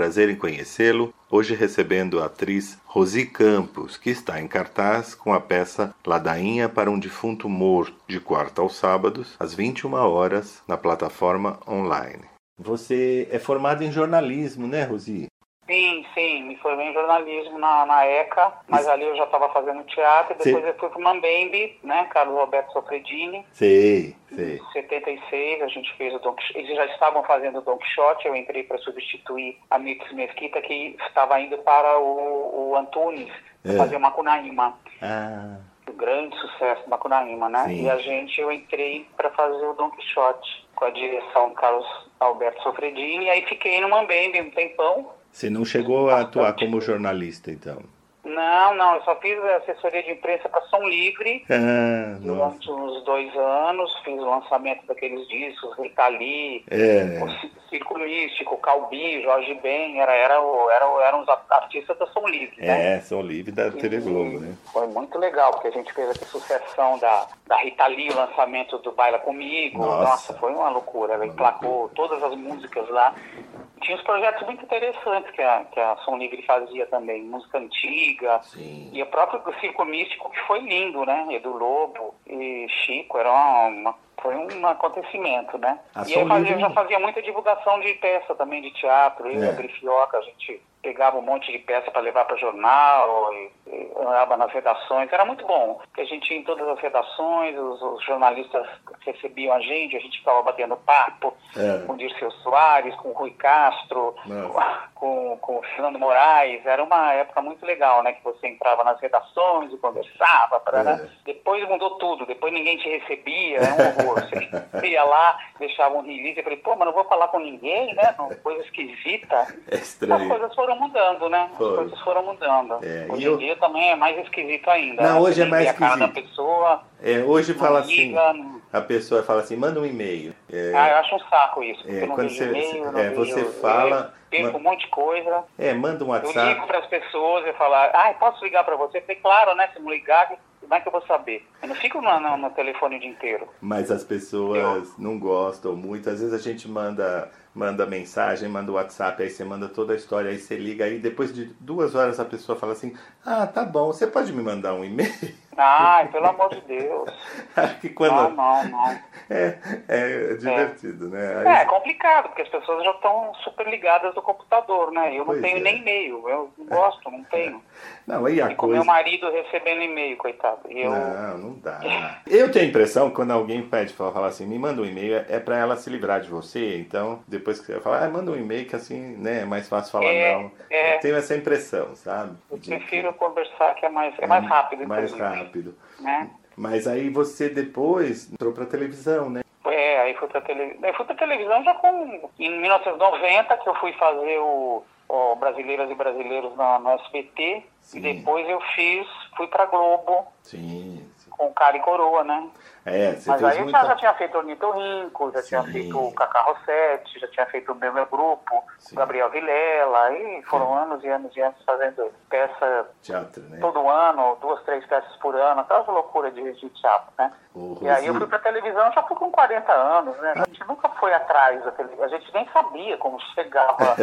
prazer em conhecê-lo, hoje recebendo a atriz Rosi Campos, que está em cartaz com a peça Ladainha para um Defunto Morto, de quarta aos sábados, às 21 horas, na plataforma online. Você é formada em jornalismo, né, Rosi? Sim, sim, me formei em jornalismo na, na ECA, mas ali eu já estava fazendo teatro, e depois Sim. eu fui para o Mambembe, né, Carlos Roberto Sofredini. Sei, sei. Em 76 a gente fez o Don Quixote, eles já estavam fazendo o Don Quixote, eu entrei para substituir a Mix Mesquita, que estava indo para o, o Antunes, É. fazer o Macunaíma. Ah, O grande sucesso do Macunaíma, né? Sim. E a gente, eu entrei para fazer o Don Quixote, com a direção do Carlos Alberto Sofredini, e aí fiquei no Mambembe um tempão, você não chegou a atuar como jornalista, então? Não, não, eu só fiz assessoria de imprensa para Som Livre Ah, nossa. durante uns dois anos, fiz o lançamento daqueles discos, Rita Lee, É, o Circo Místico, Calbi, Jorge Ben, era, era, era, eram os artistas da Som Livre, né? é, são livre da TV Globo, né? Foi muito legal, porque a gente fez aqui sucessão da, da Rita Lee, o lançamento do Baila Comigo. Nossa. Nossa, foi uma loucura. Ela emplacou todas as músicas lá. Tinha uns projetos muito interessantes que a, que a Som Livre fazia também, música antiga. Sim. E o próprio Circo Místico, que foi lindo, né? Edu Lobo e Chico, era uma, foi um acontecimento, né? A e eu, fazia, eu já fazia muita divulgação de peça também, de teatro. Eu e É. a Grifioca, a gente pegava um monte de peça para levar para jornal, e, e andava nas redações. Era muito bom, porque a gente ia em todas as redações, os, os jornalistas recebiam a gente, a gente ficava batendo papo É. com o Dirceu Soares, com o Rui Castro, Nossa. com, com o Fernando Moraes. Era uma época muito legal, né? Que você entrava nas redações e conversava. Parará. É. Depois mudou tudo, depois ninguém te recebia, era um horror. Você ia lá, deixava um release, eu falei, pô, mas não vou falar com ninguém, né? Coisa esquisita. É As estranho. coisas foram mudando, né? As Foi. coisas foram mudando. É, hoje eu- em dia também é mais esquisito ainda. Não, né? hoje é mais vê a cara da esquisito. pessoa, É, hoje fala assim, liga, não- a pessoa fala assim, manda um e-mail. É, Ah, eu acho um saco isso. É, eu não quando você- e-mail, é, você eu fala, Perco ma- um monte de coisa. é, manda um Eu ligo WhatsApp. para as pessoas e falo, ah, posso ligar para você? Eu falei, claro, né? Se não ligar, como é que eu vou saber? Eu não fico no, no, no telefone o dia inteiro. Mas as pessoas não gostam muito. Às vezes a gente manda manda mensagem, manda WhatsApp, aí você manda toda a história, aí você liga, aí depois de duas horas a pessoa fala assim, ah, tá bom, você pode me mandar um e-mail? Ai, pelo amor de Deus. Acho que quando... Não, não, não. É, é divertido, né? Aí- É, é complicado, porque as pessoas já estão super ligadas do computador, né? Eu não Pois tenho é. nem e-mail, eu não gosto, não tenho. Não, aí a E com coisa... meu marido recebendo e-mail, coitado. Eu, Não, não dá. Eu tenho a impressão que quando alguém pede pra falar assim, me manda um e-mail, é pra ela se livrar de você. Então, depois que você fala, ah, manda um e-mail que assim, né, é mais fácil falar É, não. é. Eu tenho essa impressão, sabe? eu De prefiro conversar, que é mais, é mais rápido, Mais inclusive, rápido. Né? Mas aí você depois entrou pra televisão, né? É, aí fui pra televisão. Eu fui pra televisão já com. Em 1990, que eu fui fazer o, o Brasileiras e Brasileiros na, no SBT. Sim. E depois eu fiz, fui pra Globo sim. Com cara e coroa, né? É, você Mas fez aí eu muita... já, já tinha feito o Ornitorrinco, já tinha Sim. feito o Cacá Rossetti, já tinha feito o meu, meu grupo, Sim. Gabriel Vilela, aí foram anos e anos e anos fazendo peça Teatro, né? todo ano, duas, três peças por ano, aquelas loucuras de, de teatro, né? E aí eu fui pra televisão, já fui com 40 anos, né? A gente nunca foi atrás da televisão, a gente nem sabia como chegava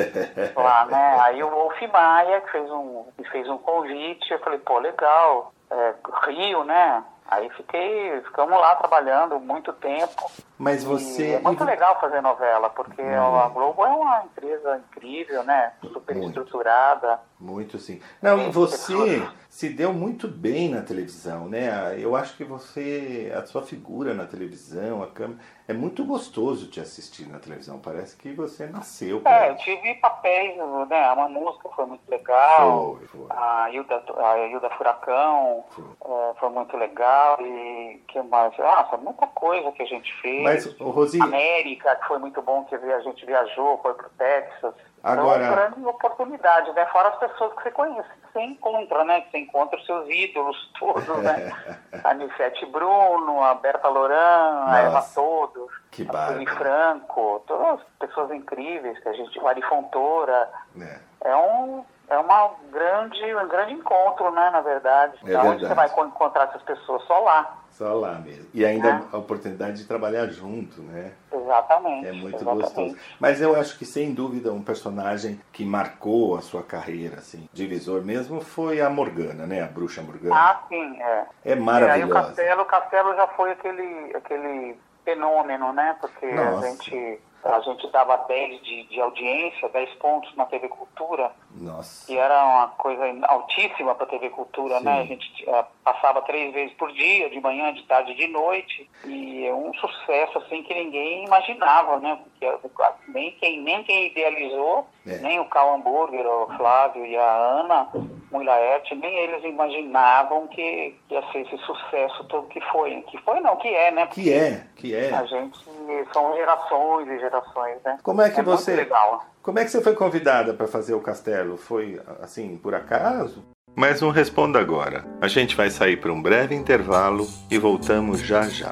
lá, né? Aí o Wolf Maia, que fez um, que fez um convite, eu falei, pô, legal, é, Rio, né? Aí fiquei, ficamos lá trabalhando muito tempo. Mas você... é muito legal fazer novela, porque a Globo é uma empresa incrível, né? Super Muito. estruturada. Muito sim. Não, e você. Se deu muito bem na televisão, né? Eu acho que você, a sua figura na televisão, a câmera, é muito gostoso te assistir na televisão. Parece que você nasceu É, eu tive papéis, né? A música foi muito legal. Foi, foi. A Hilda, a Hilda Furacão é, foi muito legal. E que mais? Nossa, muita coisa que a gente fez. Mas, Rosi, América, que foi muito bom, que a gente viajou, foi pro Texas. Agora- Então, grande oportunidade, né? Fora as pessoas que você conhece, que você encontra, né? Que você encontra os seus ídolos todos, né? a Nifete Bruno, a Berta Loran, a Eva Todos, que a Tony. Franco, todas as pessoas incríveis que a gente... O Ari Fontoura. né? É um... É uma grande, um grande encontro, né, na verdade. É Onde verdade. você vai encontrar essas pessoas? Só lá. Só lá mesmo. E ainda É. a oportunidade de trabalhar junto, né? Exatamente. É muito exatamente. gostoso. Mas eu acho que, sem dúvida, um personagem que marcou a sua carreira, assim, divisor mesmo, foi a Morgana, né? A bruxa Morgana. Ah, sim, é. é E aí o maravilhosa. Castelo, o Castelo já foi aquele, aquele fenômeno, né? Porque Nossa. a gente, a gente dava 10 de, de audiência, 10 pontos na TV Cultura, Nossa. que era uma coisa altíssima para a TV Cultura, Sim. né? A gente eh, passava três vezes por dia, de manhã, de tarde e de noite, e é um sucesso assim que ninguém imaginava, né? Porque eh, nem quem, nem quem idealizou, É. nem o Cal Hamburger, o Flávio e a Ana Mulaerte, nem eles imaginavam que ia ser esse sucesso todo que foi. Que foi não, que é, né? Que é, que é. A gente são gerações e gerações, né? Como é que muito você- legal. Como é que você foi convidada para fazer o castelo? Foi assim, por acaso? Mas não responda agora. A gente vai sair por um breve intervalo e voltamos já já.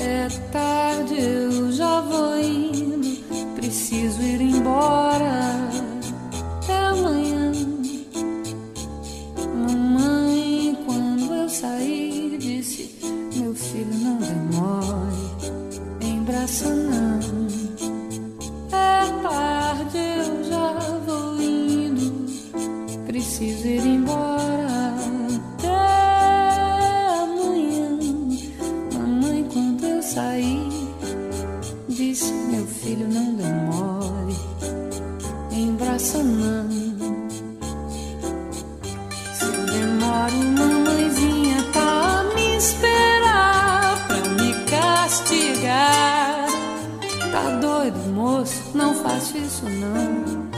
É tarde, eu já vou indo. Preciso ir embora. Até amanhã. Mamãe, quando eu Meu filho, não demore. Embraça não. É tarde, eu já vou indo. Preciso ir embora. Até amanhã. Mamãe, quando eu saí, disse: Meu filho, não demore, embraça não. Se eu demoro, mamãezinha Não faço isso não.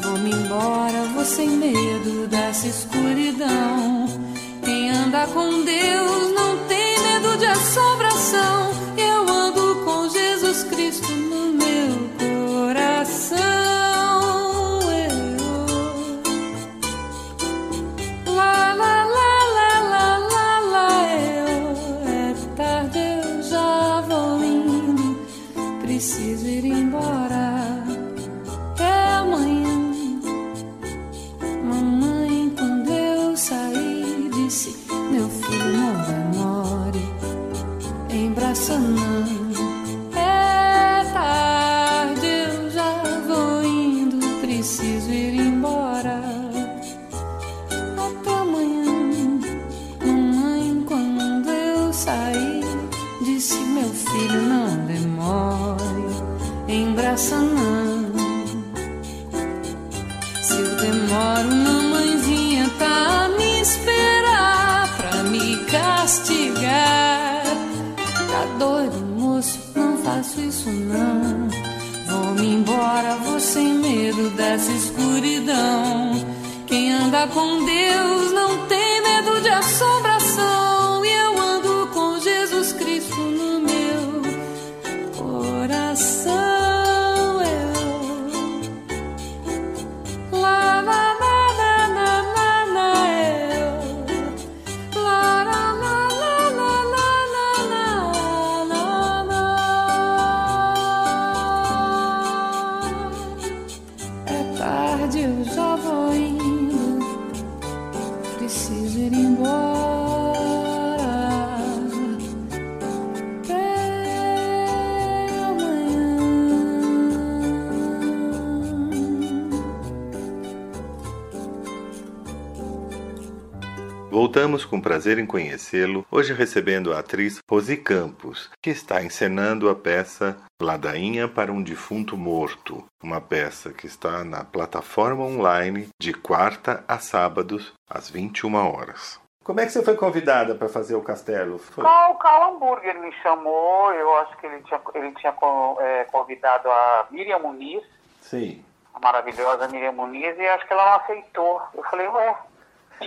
Vou-me embora, vou sem medo dessa escuridão. Quem anda com Deus não tem medo de assombração. Eu ando com Jesus Cristo com prazer em conhecê-lo, hoje recebendo a atriz Rosi Campos, que está encenando a peça Ladainha para um Defunto Morto, uma peça que está na plataforma online de quarta a sábados, às 21 horas. Como é que você foi convidada para fazer o castelo? Foi. Só o Carl Hamburger me chamou, eu acho que ele tinha, ele tinha é, convidado a Miriam Muniz, Sim. a maravilhosa Miriam Muniz, e acho que ela não aceitou. Eu falei, ué.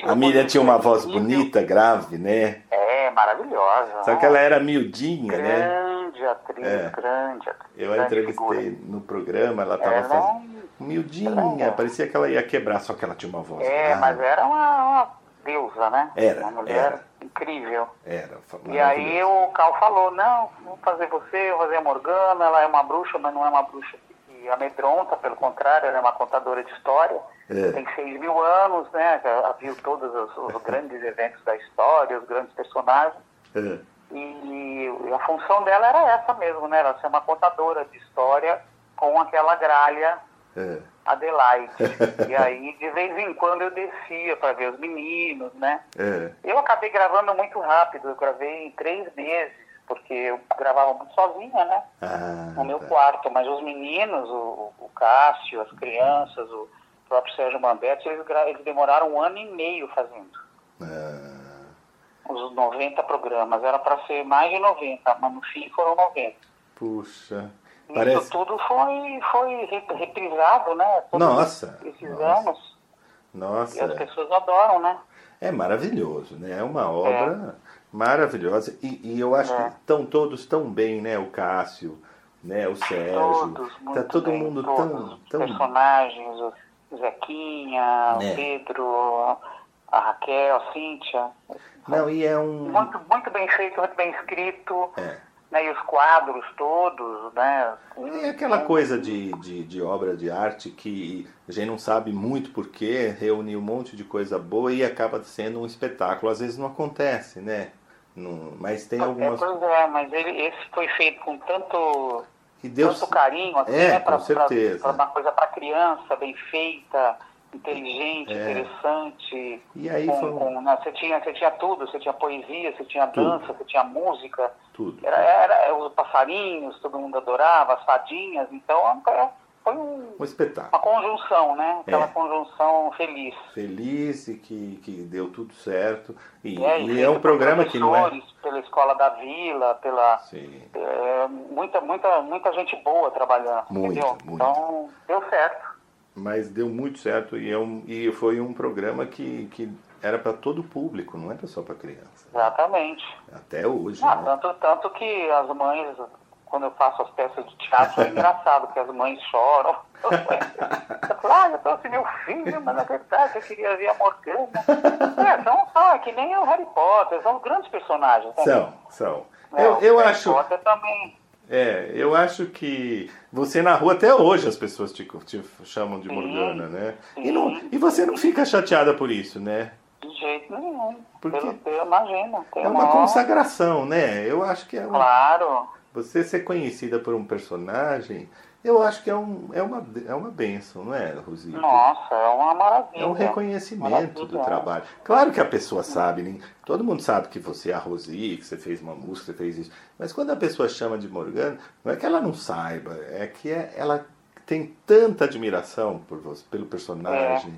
A Miriam tinha uma voz bonita, grave, né? É, maravilhosa. Só que ela era miudinha, né? Grande atriz, É. grande atriz. Eu a grande entrevistei figura. no programa, ela estava fazendo miudinha, parecia que ela ia quebrar, só que ela tinha uma voz É, grave. mas era uma, uma deusa, né? Era, Uma mulher era. incrível. Era E aí o Cal falou, não, vou fazer você, vou fazer a Morgana, ela é uma bruxa, mas não é uma bruxa que amedronta, pelo contrário, ela é uma contadora de história. É. Tem seis mil anos, né? Já viu todos os, os grandes eventos da história, os grandes personagens. É. E, e a função dela era essa mesmo, né? Ela ser uma contadora de história com aquela gralha É. Adelaide. e aí, de vez em quando, eu descia para ver os meninos, né? É. Eu acabei gravando muito rápido, eu gravei em três meses, porque eu gravava muito sozinha, né? Ah, No meu tá. quarto, mas os meninos, o, o Cássio, as crianças, o próprio Sérgio Mamberti, eles, eles demoraram um ano e meio fazendo Ah, os 90 programas. Era para ser mais de 90, mas no fim foram 90. puxa. Isso Parece. tudo foi, foi rep- reprisado, né? Todos Nossa, Esses nossa. anos. E as Nossa, pessoas adoram, né? é maravilhoso, né? É uma obra maravilhosa. E, e eu acho É. que estão todos tão bem, né? O Cássio, né? O Sérgio. Todos, muito tá todo bem, mundo todos. tão. Os tão... personagens, o Zequinha, É. o Pedro, a Raquel, a Cíntia. Não, e é um. Muito, muito bem feito, muito bem escrito. É. Né? E os quadros todos, né? É aquela coisa de, de, de obra de arte que a gente não sabe muito porquê, reúne um monte de coisa boa e acaba sendo um espetáculo. Às vezes não acontece, né? Não, mas tem É, algumas. pois é, mas ele, esse foi feito com tanto, E Deus. tanto carinho, assim, É, né? com Pra, certeza. pra- pra uma coisa para criança, bem feita, inteligente, É. interessante. E aí com, foi com- né, você, tinha, você tinha tudo, você tinha poesia, você tinha Tudo. dança, você tinha música. Tudo. Era, era os passarinhos, todo mundo adorava, as fadinhas, então é, foi um- Um espetáculo. uma conjunção, né? Aquela É. conjunção feliz. Feliz e que, que deu tudo certo. E, É, e é um programa que não é. Pela escola da vila, pela. Sim. é, muita, muita, muita gente boa trabalhando, Muita, entendeu? muita. Então, deu certo. Mas deu muito certo e, é um, e foi um programa que, que era para todo o público, não era só para criança. Exatamente. Até hoje. Ah, né? tanto, tanto que as mães, quando eu faço as peças de teatro, é engraçado, que as mães choram. Eu falo, ah, eu trouxe meu filho, mas na verdade eu queria ver a Morgana. É, são, são, é que nem o Harry Potter, são grandes personagens. né? São, são. É, Eu, o eu Harry acho. Potter também. É, eu acho que você na rua até hoje as pessoas te, te chamam de Sim, Morgana, né? E, não, e você não fica chateada por isso, né? De jeito nenhum. Por quê? Eu, eu imagino. É uma consagração, né? Eu acho que é uma, Claro. Você ser conhecida por um personagem Eu acho que é, um, é, uma, é uma benção, não é, Rosinha? Nossa, é uma maravilha. É um reconhecimento Maravilha. do trabalho. Claro que a pessoa sabe, né? todo mundo sabe que você é a Rosi, que você fez uma música, você fez isso. Mas quando a pessoa chama de Morgana, não é que ela não saiba, é que é- ela tem tanta admiração por você, pelo personagem,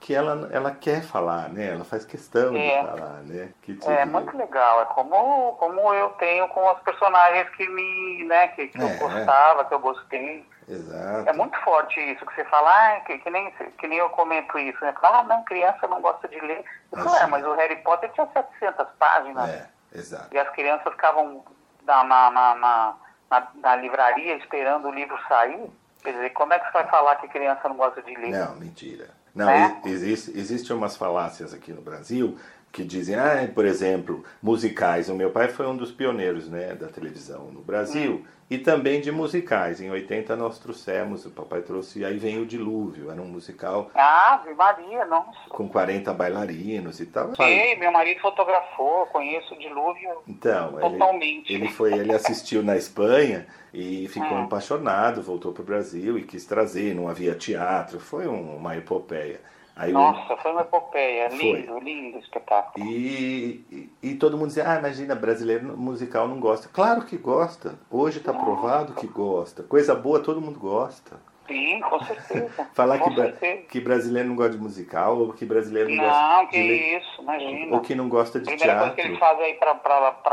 que ela, ela quer falar, né? Ela faz questão É. de falar, né? Que É muito legal, é como, como eu tenho com os personagens que me, né, que, que É, eu gostava, que eu gostei. Exato. É muito forte isso, que você fala, ah, que, que, nem, que nem eu comento isso, né? Ah, não, criança não gosta de ler. Eu falo, Assim. é, mas o Harry Potter tinha 700 páginas. É, exato. E as crianças ficavam na, na, na, na, na- na livraria esperando o livro sair. Quer dizer, como é que você vai falar que criança não gosta de ler? Não, mentira. Não, Né? existe, existe umas falácias aqui no Brasil que dizem, ah, por exemplo, musicais. O meu pai foi um dos pioneiros né, da televisão no Brasil e também de musicais. Em 80 nós trouxemos, o papai trouxe, aí vem o Dilúvio, era um musical Ave Maria, nossa. com 40 bailarinos e tal. Sei, meu marido fotografou, conheço o dilúvio Então, ele, totalmente. ele foi, ele assistiu na Espanha e ficou É. apaixonado, voltou para o Brasil e quis trazer, não havia teatro, foi um- uma epopeia. Aí Nossa, foi uma epopeia. Foi. Lindo, lindo espetáculo. E, e, e todo mundo dizia, ah, imagina, brasileiro musical não gosta. Claro que gosta. Hoje está provado que gosta. Coisa boa todo mundo gosta. Sim, com certeza. Falar com que, certeza. que brasileiro não gosta de musical, ou que brasileiro não, Não, gosta que de ler, isso, imagina. ou que não gosta de Primeira coisa que teatro. eles fazem aí pra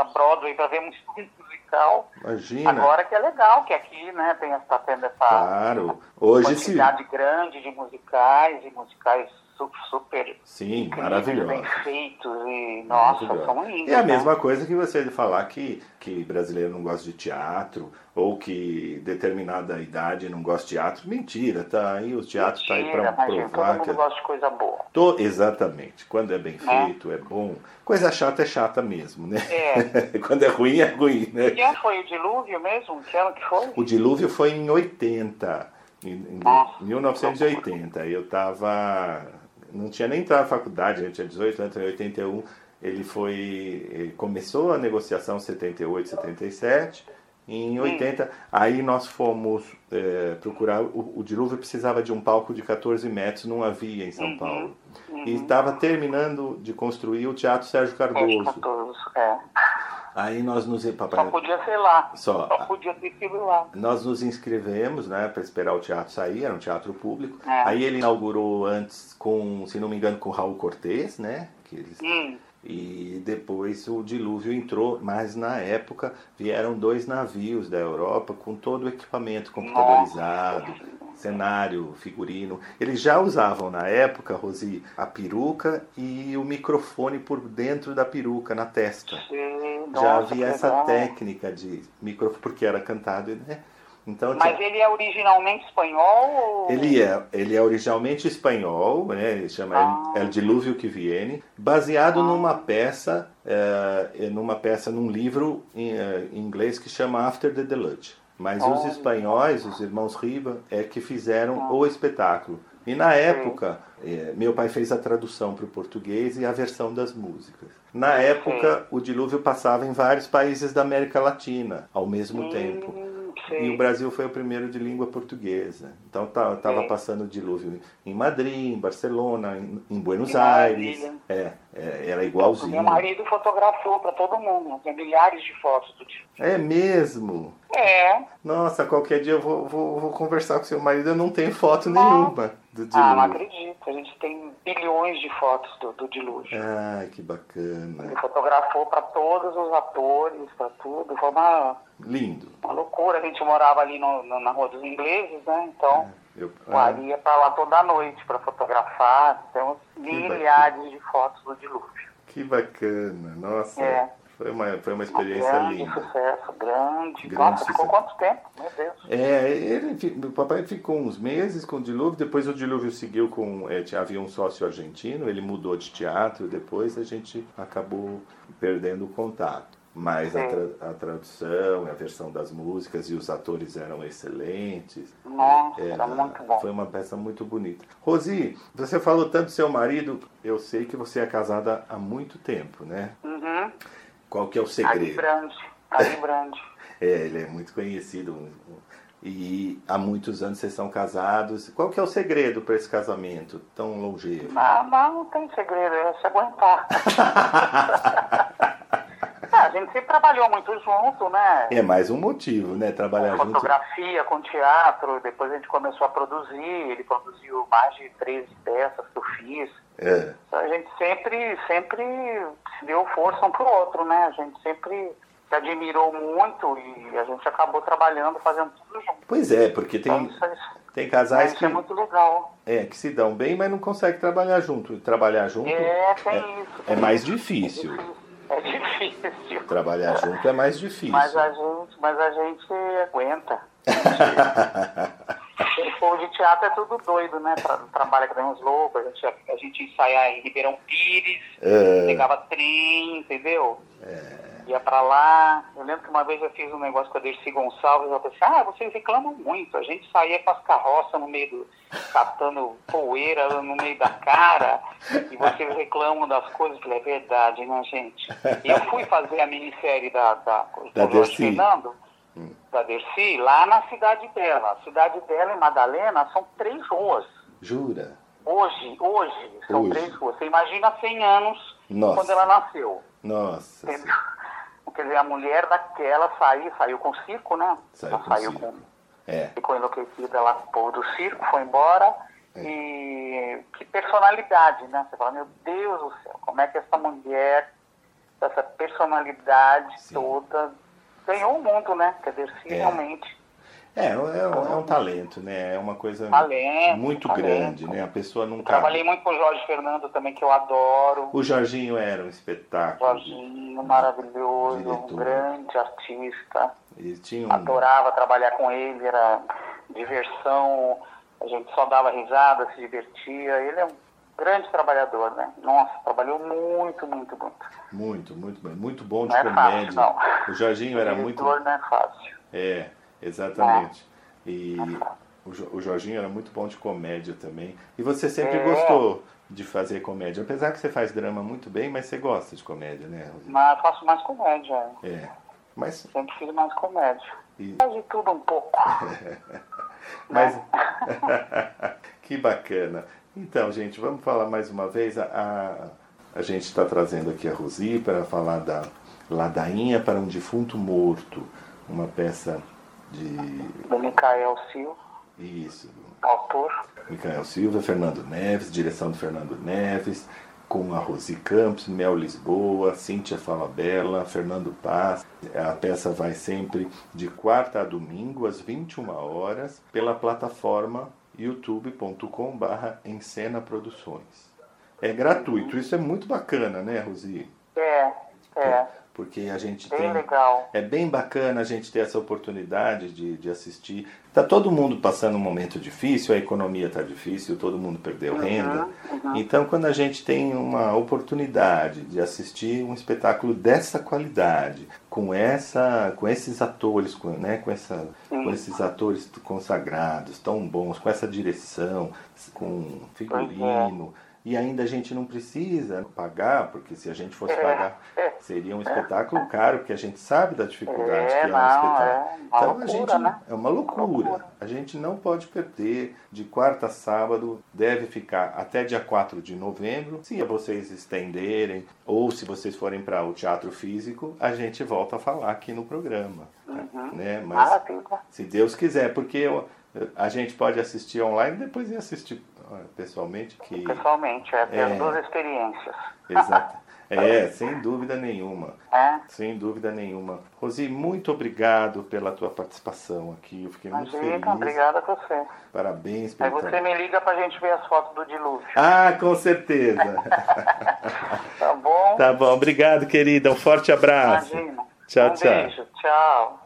Broadway, pra ver um musical. Imagina. Agora que é legal, que aqui, né, tem está tendo essa Claro. Hoje quantidade grande de musicais e musicais super Sim, incríveis, maravilhoso. bem feitos e, nossa, são lindos. É a né? mesma coisa que você falar que, que brasileiro não gosta de teatro, ou que determinada idade não gosta de teatro. Mentira, tá aí, o teatro está aí para imagina, provar todo que. mundo gosta de coisa boa. To- Exatamente. Quando é bem Né? feito, é bom. Coisa chata é chata mesmo, né? É. Quando é ruim, é ruim, né? Que ano foi o dilúvio mesmo? Que ano que foi? O dilúvio foi em 80, em, em Nossa. 1980. Eu estava. Não tinha nem entrado na faculdade, eu tinha 18 anos, em 81. Ele foi. Ele começou a negociação em 78, 77. Em 80, aí nós fomos é, procurar. O, o dilúvio precisava de um palco de 14 metros, não havia em São Paulo. E estava terminando de construir o Teatro Sérgio Cardoso. que todos, é. Aí nós nos. Só Papai, podia ser lá. Só. Só podia ter sido lá. nós nos inscrevemos, né, para esperar o teatro sair, era um teatro público. É. Aí ele inaugurou antes com, se não me engano, com Raul Cortez, né? Que eles, Hum, E depois o dilúvio entrou, mas na época vieram dois navios da Europa com todo o equipamento computadorizado, cenário, figurino. Eles já usavam na época, Rosi, a peruca e o microfone por dentro da peruca, na testa sim, já nossa, havia essa legal. técnica de microfone, porque era cantado, né? Então, Mas ele é originalmente espanhol ou... ele é, ele é originalmente espanhol, né? Ele chama Ah. El, Dilúvio que Viene, baseado numa peça, é, numa peça, num livro em, em inglês que chama After the Deluge. Mas os Olha. espanhóis, os irmãos Riva, é que fizeram o espetáculo. E na época, é, meu pai fez a tradução para o português e a versão das músicas. Na época, o dilúvio passava em vários países da América Latina ao mesmo tempo. Hum, E o Brasil foi o primeiro de língua portuguesa. Então estava Sim. passando o dilúvio em Madrid, em Barcelona, em, em Buenos Que Aires. maravilha. É, é, era Meu igualzinho. marido fotografou para todo mundo. Tem milhares de fotos do tipo. É mesmo? É. Nossa, qualquer dia eu vou, vou, vou conversar com seu marido. Eu não tenho foto Não. nenhuma do dilúvio. Ah, não acredito. A gente tem bilhões de fotos do, do dilúvio. Ai, que bacana. Ele fotografou para todos os atores, para tudo. Foi uma, Lindo. uma loucura. A gente morava ali no, no- na Rua dos Ingleses, né? Então, Eu, o ah, ia para lá toda noite para fotografar. Temos milhares de fotos do dilúvio. que bacana. Nossa, É. foi, uma, foi uma experiência grande linda. sucesso, grande. Grande Nossa, ficou sucesso. quanto tempo? Meu Deus. É, ele, o papai ficou uns meses com o dilúvio, depois o dilúvio seguiu com. é, tinha- havia um sócio argentino, ele mudou de teatro, depois a gente acabou perdendo o contato. Mas a, tra- a tradução, a versão das músicas e os atores eram excelentes. Nossa, era muito bom. Foi uma peça muito bonita. Rosi, você falou tanto do seu marido, eu sei que você é casada há muito tempo, né? Uhum. Qual que é o segredo? Ali Brande. É, ele é muito conhecido. E há muitos anos vocês são casados. Qual que é o segredo para esse casamento tão longevo? Não, não, não tem segredo, é se aguentar. É, a gente sempre trabalhou muito junto, né? É mais um motivo, né? Trabalhar com junto. fotografia, com teatro, depois a gente começou a produzir, ele produziu mais de 13 peças que eu fiz. É. A gente sempre, sempre se deu força um pro outro, né? A gente sempre se admirou muito e a gente acabou trabalhando, fazendo tudo junto. Pois é, porque tem, Então, isso, é- tem casais isso que, é muito legal. é, que se dão bem, mas não conseguem trabalhar junto. Trabalhar junto É, tem isso. é mais difícil. É difícil. Trabalhar junto é mais difícil. Mas a gente, mas a gente aguenta. O povo de teatro é tudo doido, né? Tra trabalha com uns loucos, a gente, a gente ensaiar em Ribeirão Pires, É. pegava trem, entendeu? Ia pra lá. Eu lembro que uma vez eu fiz um negócio com a Dercy Gonçalves, ela falou assim, ah, vocês reclamam muito, a gente saía com as carroças no meio do. catando poeira no meio da cara, e vocês reclamam das coisas, Eu falei, é verdade, né, gente? E eu fui fazer a minissérie da, da, Da Dercy. Fernando, da Dercy, lá na cidade dela. A cidade dela e Madalena são três ruas. Jura? Hoje, hoje, são Hoje. três ruas. Você imagina 100 anos Nossa. quando ela nasceu. Nossa. Entendeu? Quer dizer, a mulher daquela saiu, saiu com o circo, né? Saiu Ela com saiu circo. com. É. Ficou enlouquecida o povo do circo, foi embora. E que personalidade, né? Você fala, meu Deus do céu, como é que essa mulher, essa personalidade toda, ganhou o mundo, né? Quer dizer, se É. realmente. É, é, um, é um talento, né? É uma coisa Talento, muito talento. grande, né? A pessoa nunca. Trabalhei muito com o Jorge Fernando também, que eu adoro. O Jorginho era um espetáculo. Jorginho, maravilhoso, Diretor. um grande artista. Ele tinha um. Adorava trabalhar com ele, era diversão, a gente só dava risada, se divertia. Ele é um grande trabalhador, né? Nossa, trabalhou muito, muito, muito. Muito, muito bem. Muito bom de Não é fácil, comédia. não. O Jorginho era muito. Diretor não é fácil. É, exatamente. E o, Jo- o Jorginho era muito bom de comédia também. E você sempre É. gostou de fazer comédia. Apesar que você faz drama muito bem, mas você gosta de comédia, né? Mas eu faço mais comédia. É. Mas, Sempre fiz mais comédia. E- Faz de tudo um pouco. mas... que bacana. Então, gente, vamos falar mais uma vez. A, a, a gente está trazendo aqui a Rosi para falar da Ladainha para um Defunto Morto. Uma peça de... Do Micael Silva, Isso, autor. Micael Silva, Fernando Neves, direção do Fernando Neves, com a Rosi Campos, Mel Lisboa, Cíntia Falabella, Fernando Paz. A peça vai sempre de quarta a domingo, às 21 horas, pela plataforma youtube.com.br Encena Produções. É gratuito, isso é muito bacana, né, Rosi? É, é, Porque a gente bem tem. legal. É bem bacana a gente ter essa oportunidade de, de assistir. Tá todo mundo passando um momento difícil, a economia tá difícil, todo mundo perdeu renda. Então, quando a gente tem uma oportunidade de assistir um espetáculo dessa qualidade, com essa, com esses atores, com, né, com essa, com esses atores consagrados, tão bons, com essa direção, com figurino. E ainda a gente não precisa pagar, porque se a gente fosse É. pagar, seria um espetáculo caro, porque a gente sabe da dificuldade É, que é um não, espetáculo. é então a loucura, gente né? é uma loucura. A gente não pode perder. De quarta a sábado deve ficar até dia 4 de novembro. Se vocês estenderem ou se vocês forem para o teatro físico, a gente volta a falar aqui no programa, né? Mas Maravilha. se Deus quiser, porque eu- a gente pode assistir online e depois ir assistir ah, pessoalmente que Pessoalmente, é, ter É. as duas experiências. Exato. É, sem dúvida nenhuma. É, Sem dúvida nenhuma. Rosi, muito obrigado pela tua participação aqui. Eu fiquei muito imagina, feliz. obrigada a você. Parabéns Aí você me liga pra gente ver as fotos do dilúvio. Ah, com certeza. Tá bom? tá bom, obrigado, querida. Um forte abraço. Imagina. Tchau, um tchau. beijo. Tchau.